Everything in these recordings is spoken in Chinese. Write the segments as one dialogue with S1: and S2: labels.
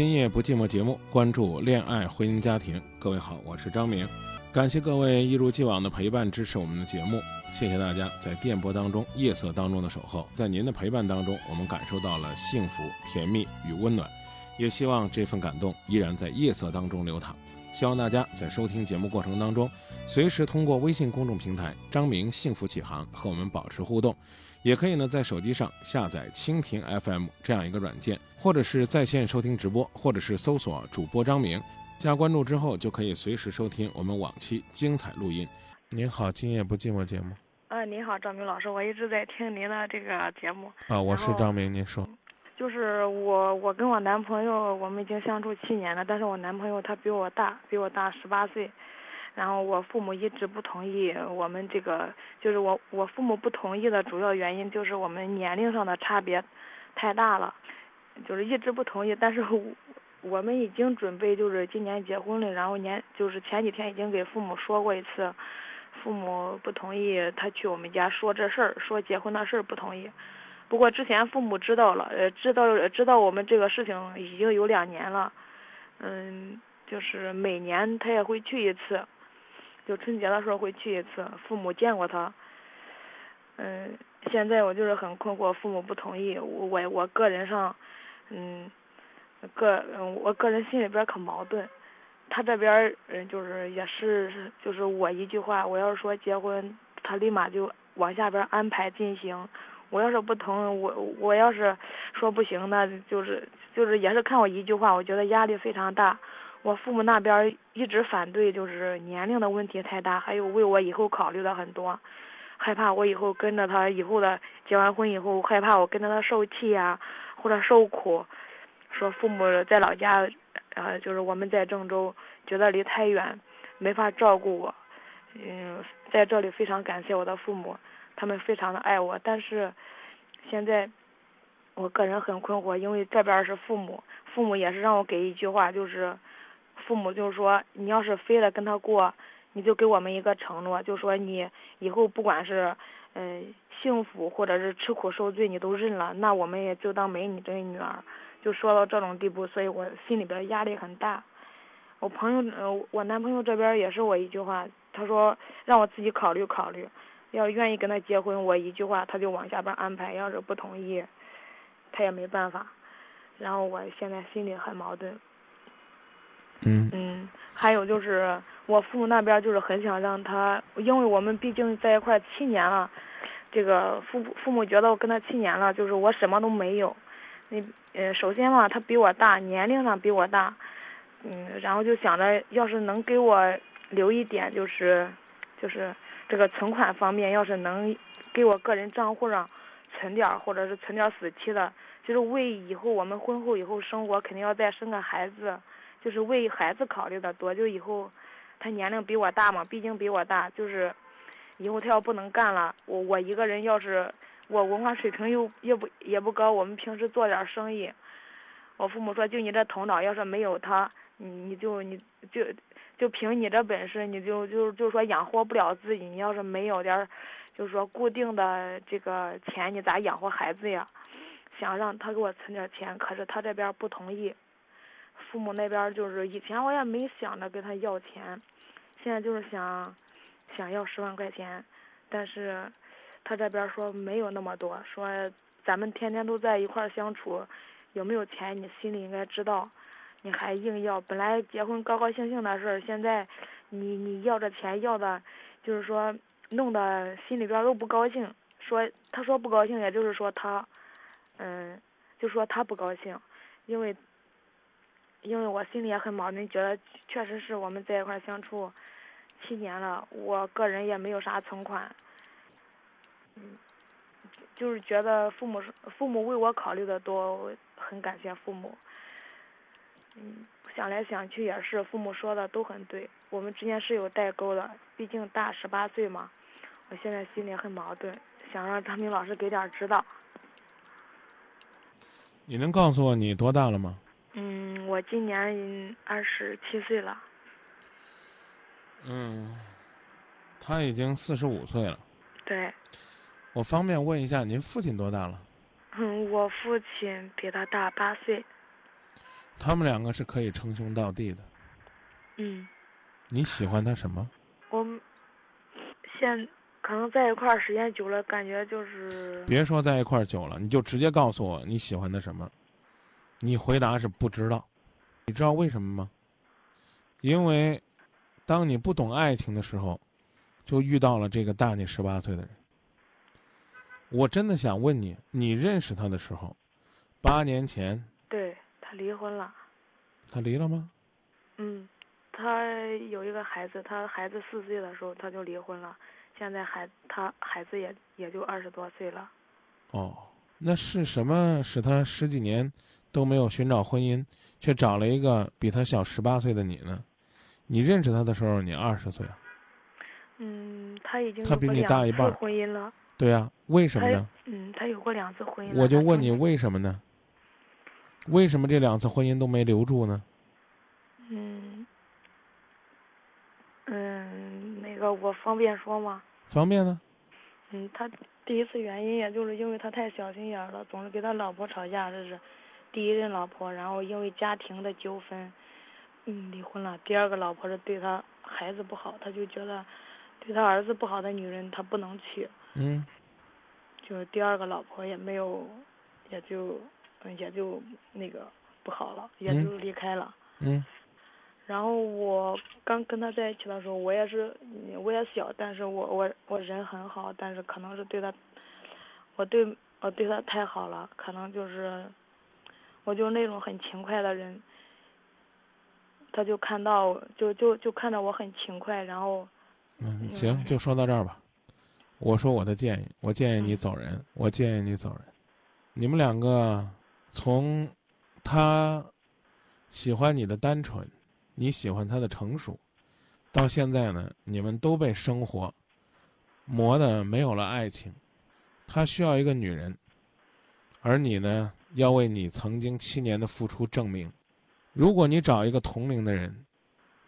S1: 今夜不寂寞节目关注恋爱、婚姻、家庭。各位好，我是张明，感谢各位一如既往的陪伴支持我们的节目，谢谢大家在电波当中、夜色当中的守候。在您的陪伴当中，我们感受到了幸福、甜蜜与温暖，也希望这份感动依然在夜色当中流淌。希望大家在收听节目过程当中，随时通过微信公众平台“张明幸福启航”和我们保持互动，也可以呢在手机上下载蜻蜓 FM 这样一个软件，或者是在线收听直播，或者是搜索主播张明，加关注之后就可以随时收听我们往期精彩录音。您好，今夜不寂寞节目
S2: 啊，您好，张明老师，我一直在听您的这个节目。
S1: 啊，我是张明，您说。
S2: 就是我，我跟我男朋友，我们已经相处七年了，但是我男朋友他比我大，比我大十八岁，然后我父母一直不同意我们这个，就是我我父母不同意的主要原因就是我们年龄上的差别太大了，就是一直不同意，但是我们已经准备就是今年结婚了，然后年就是前几天已经给父母说过一次，父母不同意，他去我们家说这事儿，说结婚的事儿不同意。不过之前父母知道了，呃，知道知道我们这个事情已经有两年了，嗯，就是每年他也会去一次，就春节的时候会去一次，父母见过他，嗯，现在我就是很困惑，父母不同意，我我个人上，嗯，个嗯我个人心里边可矛盾，他这边儿嗯就是也是就是我一句话，我要是说结婚，他立马就往下边安排进行。我要是不同，我我要是说不行，那就是就是也是看我一句话，我觉得压力非常大。我父母那边一直反对，就是年龄的问题太大，还有为我以后考虑的很多，害怕我以后跟着他以后的结完婚以后，害怕我跟着他受气呀、或者受苦。说父母在老家，呃，就是我们在郑州，觉得离太远，没法照顾我。嗯，在这里非常感谢我的父母。他们非常的爱我，但是现在我个人很困惑，因为这边是父母，父母也是让我给一句话，就是父母就是说，你要是非得跟他过，你就给我们一个承诺，就说你以后不管是嗯、幸福或者是吃苦受罪，你都认了，那我们也就当没你这个女儿，就说到这种地步，所以我心里边压力很大。我朋友，呃，我男朋友这边也是我一句话，他说让我自己考虑考虑。要愿意跟他结婚，我一句话他就往下边安排；要是不同意，他也没办法。然后我现在心里很矛盾。
S1: 嗯，
S2: 还有就是我父母那边就是很想让他，因为我们毕竟在一块七年了，这个父父母觉得我跟他七年了，就是我什么都没有。那呃，首先嘛，他比我大，年龄上比我大，嗯，然后就想着要是能给我留一点，就是就是。这个存款方面，要是能给我个人账户上存点，或者是存点死期的，就是为以后我们婚后以后生活，肯定要再生个孩子，就是为孩子考虑的多。就以后他年龄比我大嘛，毕竟比我大，就是以后他要不能干了，我我一个人要是我文化水平又又不也不高，我们平时做点生意，我父母说就你这头脑，要是没有他，你你就你就。就凭你这本事，你就就就说养活不了自己。你要是没有点，就是说固定的这个钱，你咋养活孩子呀？想让他给我存点钱，可是他这边不同意。父母那边就是以前我也没想着跟他要钱，现在就是想想要十万块钱，但是他这边说没有那么多，说咱们天天都在一块儿相处，有没有钱你心里应该知道。你还硬要，本来结婚高高兴兴的事儿，现在你你要这钱要的，就是说弄得心里边都不高兴。说他说不高兴，也就是说他，嗯，就说他不高兴，因为因为我心里也很矛盾，觉得确实是我们在一块相处七年了，我个人也没有啥存款，嗯，就是觉得父母父母为我考虑的多，很感谢父母。嗯，想来想去也是，父母说的都很对，我们之间是有代沟的，毕竟大十八岁嘛。我现在心里很矛盾，想让张明老师给点指导。
S1: 你能告诉我你多大了吗？
S2: 嗯，我今年二十七岁了。
S1: 嗯，他已经四十五岁了。
S2: 对。
S1: 我方便问一下，您父亲多大了？
S2: 嗯，我父亲比他大八岁。
S1: 他们两个是可以称兄道弟的。
S2: 嗯，
S1: 你喜欢他什么？
S2: 我现可能在一块儿时间久了，感觉就是
S1: 别说在一块儿久了，你就直接告诉我你喜欢他什么。你回答是不知道，你知道为什么吗？因为当你不懂爱情的时候，就遇到了这个大你十八岁的人。我真的想问你，你认识他的时候，八年前
S2: 对他离婚了。
S1: 他离了吗？
S2: 嗯，他有一个孩子，他孩子四岁的时候他就离婚了，现在孩他孩子也也就二十多岁了。
S1: 哦，那是什么使他十几年都没有寻找婚姻，却找了一个比他小十八岁的你呢？你认识他的时候，你二十岁啊？
S2: 嗯，他已经
S1: 他比你大一半
S2: 婚姻了。
S1: 对呀、为什么呢？
S2: 嗯，他有过两次婚姻。
S1: 我就问你为什么呢？为什么这两次婚姻都没留住呢？
S2: 嗯嗯，那个我方便说吗？
S1: 方便呢？
S2: 嗯，他第一次原因也就是因为他太小心眼儿了，总是跟他老婆吵架，这是第一任老婆，然后因为家庭的纠纷，嗯，离婚了。第二个老婆是对他孩子不好，他就觉得对他儿子不好的女人他不能娶，
S1: 嗯
S2: 就是第二个老婆也没有，也就嗯也就那个不好了，也
S1: 嗯
S2: 就离开了。
S1: 嗯
S2: 然后我刚跟他在一起的时候，我也是，嗯我也小，但是我我我人很好，但是可能是对他，我对我对他太好了，可能就是，我就是那种很勤快的人，他就看到就就就看到我很勤快，然后
S1: 嗯，行，就说到这儿吧。我说我的建议，我建议你走人，我建议你走人。你们两个从他喜欢你的单纯，你喜欢他的成熟，到现在呢，你们都被生活磨得没有了爱情。他需要一个女人，而你呢，要为你曾经七年的付出证明。如果你找一个同龄的人，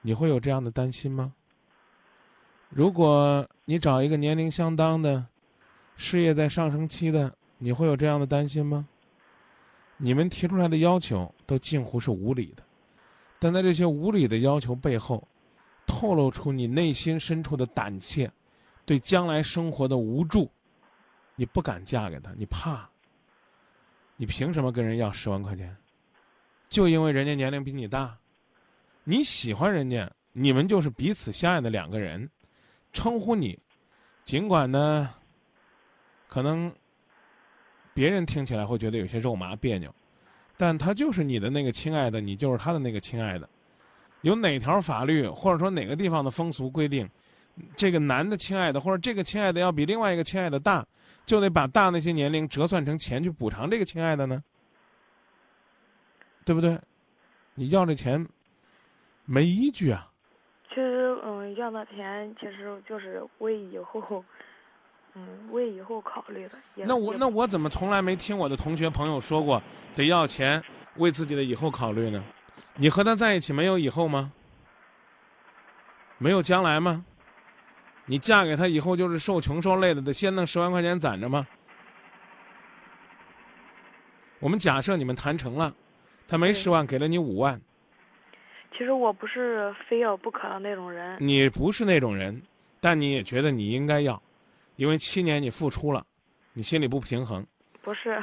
S1: 你会有这样的担心吗？如果你找一个年龄相当的、事业在上升期的，你会有这样的担心吗？你们提出来的要求都近乎是无理的，但在这些无理的要求背后，透露出你内心深处的胆怯，对将来生活的无助。你不敢嫁给他，你怕。你凭什么跟人要十万块钱？就因为人家年龄比你大，你喜欢人家，你们就是彼此相爱的两个人。称呼你，尽管呢，可能别人听起来会觉得有些肉麻别扭，但他就是你的那个亲爱的，你就是他的那个亲爱的。有哪条法律或者说哪个地方的风俗规定，这个男的亲爱的或者这个亲爱的要比另外一个亲爱的大，就得把大那些年龄折算成钱去补偿这个亲爱的呢？对不对？你要这钱没依据啊。
S2: 其实嗯要那钱其实就是为以后，嗯为以后考虑的。
S1: 那我那我怎么从来没听我的同学朋友说过得要钱为自己的以后考虑呢？你和他在一起没有以后吗？没有将来吗？你嫁给他以后就是受穷受累的，得先弄十万块钱攒着吗？我们假设你们谈成了，他没
S2: 对
S1: 十万，给了你五万，
S2: 其实我不是非要不可的那种人。
S1: 你不是那种人，但你也觉得你应该要，因为七年你付出了，你心里不平衡。
S2: 不是，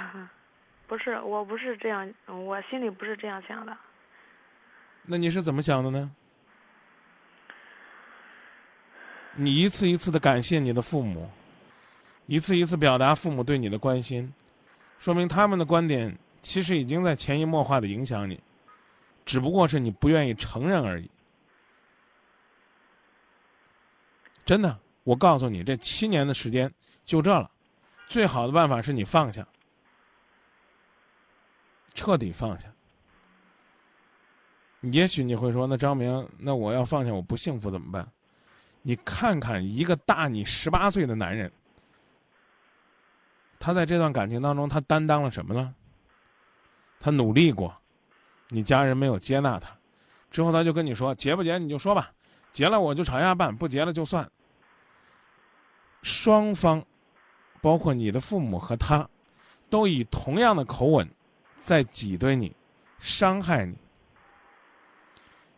S2: 不是，我不是这样，嗯我心里不是这样想的。
S1: 那你是怎么想的呢？你一次一次的感谢你的父母，一次一次表达父母对你的关心，说明他们的观点其实已经在潜移默化的影响你，只不过是你不愿意承认而已。真的，我告诉你，这七年的时间就这了，最好的办法是你放下，彻底放下。也许你会说，那张明，那我要放下，我不幸福怎么办？你看看一个大你十八岁的男人，他在这段感情当中，他担当了什么呢？他努力过，你家人没有接纳他，之后他就跟你说，结不结你就说吧，结了我就朝下办，不结了就算。双方，包括你的父母和他，都以同样的口吻，在挤兑你，伤害你。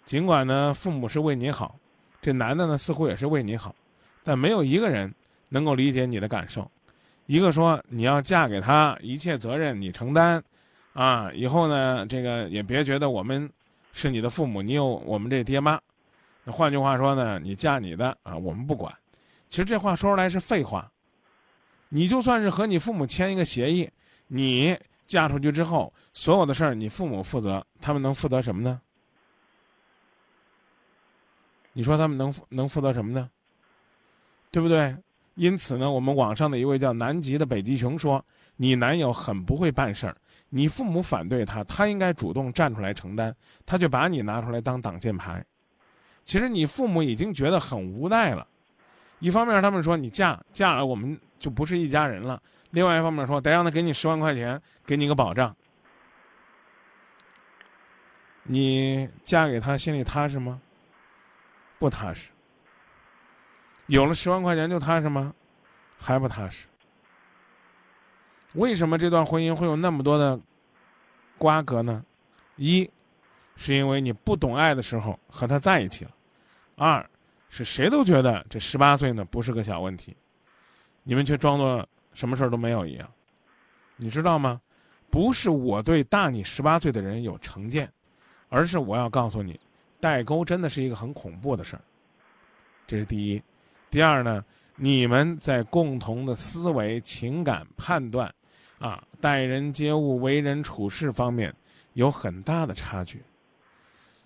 S1: 尽管呢父母是为你好，这男的呢似乎也是为你好，但没有一个人能够理解你的感受。一个说你要嫁给他，一切责任你承担，啊，以后呢这个也别觉得我们是你的父母，你有我们这爹妈。那换句话说呢，你嫁你的啊，我们不管。其实这话说出来是废话。你就算是和你父母签一个协议，你嫁出去之后，所有的事儿你父母负责，他们能负责什么呢？你说他们能能负责什么呢？对不对？因此呢，我们网上的一位叫南极的北极熊说：“你男友很不会办事儿，你父母反对他，他应该主动站出来承担，他就把你拿出来当挡箭牌。其实你父母已经觉得很无奈了。一方面，他们说你嫁嫁了我们。”就不是一家人了。另外一方面说，得让他给你十万块钱，给你个保障。你嫁给他心里踏实吗？不踏实。有了十万块钱就踏实吗？还不踏实。为什么这段婚姻会有那么多的瓜葛呢？一，是因为你不懂爱的时候和他在一起了；二，是谁都觉得这十八岁呢不是个小问题。你们却装作什么事儿都没有一样，你知道吗？不是我对大你十八岁的人有成见，而是我要告诉你，代沟真的是一个很恐怖的事儿。这是第一。第二呢，你们在共同的思维、情感判断，啊，待人接物、为人处事方面有很大的差距。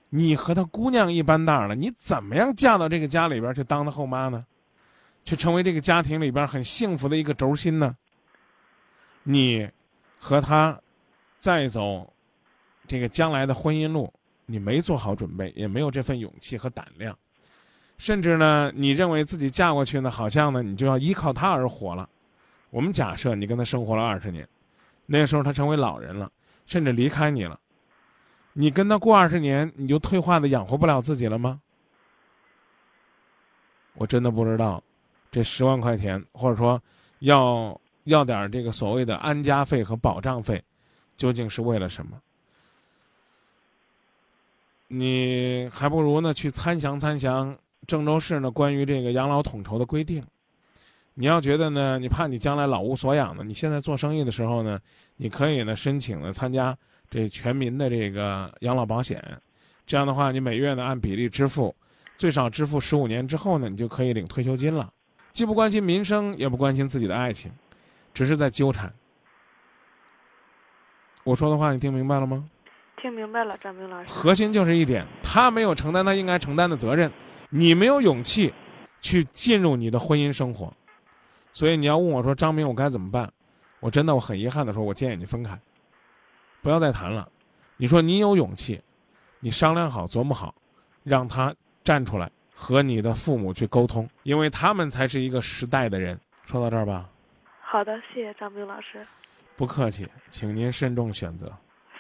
S1: 你和他姑娘一般大了，你怎么样嫁到这个家里边去当他后妈呢？去成为这个家庭里边很幸福的一个轴心呢？你和他再走这个将来的婚姻路，你没做好准备，也没有这份勇气和胆量，甚至呢，你认为自己嫁过去呢，好像呢，你就要依靠他而活了。我们假设你跟他生活了二十年，那个时候他成为老人了，甚至离开你了，你跟他过二十年，你就退化的养活不了自己了吗？我真的不知道。这十万块钱，或者说要要点这个所谓的安家费和保障费，究竟是为了什么？你还不如呢去参详参详郑州市呢关于这个养老统筹的规定。你要觉得呢，你怕你将来老无所养呢，你现在做生意的时候呢，你可以呢申请呢参加这全民的这个养老保险，这样的话，你每月呢按比例支付，最少支付十五年之后呢，你就可以领退休金了。既不关心民生，也不关心自己的爱情，只是在纠缠。我说的话你听明白了吗？
S2: 听明白了，张明老师。
S1: 核心就是一点，他没有承担他应该承担的责任，你没有勇气去进入你的婚姻生活，所以你要问我说张明我该怎么办？我真的我很遗憾的说，我建议你分开，不要再谈了。你说你有勇气，你商量好琢磨好，让他站出来。和你的父母去沟通，因为他们才是一个时代的人。说到这儿吧。
S2: 好的，谢谢张明老师。
S1: 不客气，请您慎重选择。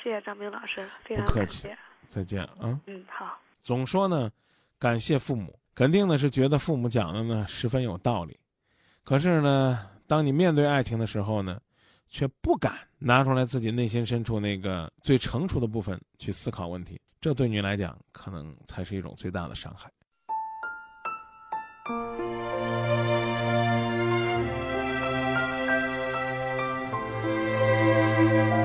S2: 谢谢张明老师，非常
S1: 客气。再见
S2: 啊。嗯，好。
S1: 总说呢，感谢父母，肯定呢是觉得父母讲的呢十分有道理。可是呢，当你面对爱情的时候呢，却不敢拿出来自己内心深处那个最成熟的部分去思考问题。这对你来讲，可能才是一种最大的伤害。
S3: 门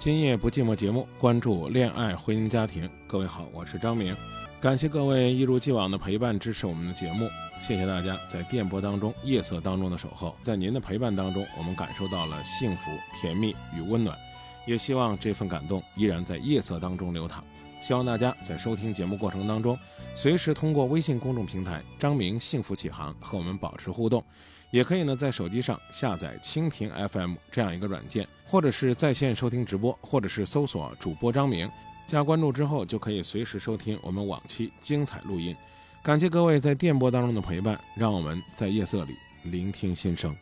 S1: 今夜不寂寞节目关注恋爱、婚姻、家庭。各位好，我是张明，感谢各位一如既往的陪伴支持我们的节目，谢谢大家在电波当中、夜色当中的守候。在您的陪伴当中，我们感受到了幸福、甜蜜与温暖，也希望这份感动依然在夜色当中流淌。希望大家在收听节目过程当中，随时通过微信公众平台“张明幸福启航”和我们保持互动。也可以呢，在手机上下载蜻蜓 FM 这样一个软件，或者是在线收听直播，或者是搜索主播张明，加关注之后就可以随时收听我们往期精彩录音。感谢各位在电波当中的陪伴，让我们在夜色里聆听心声。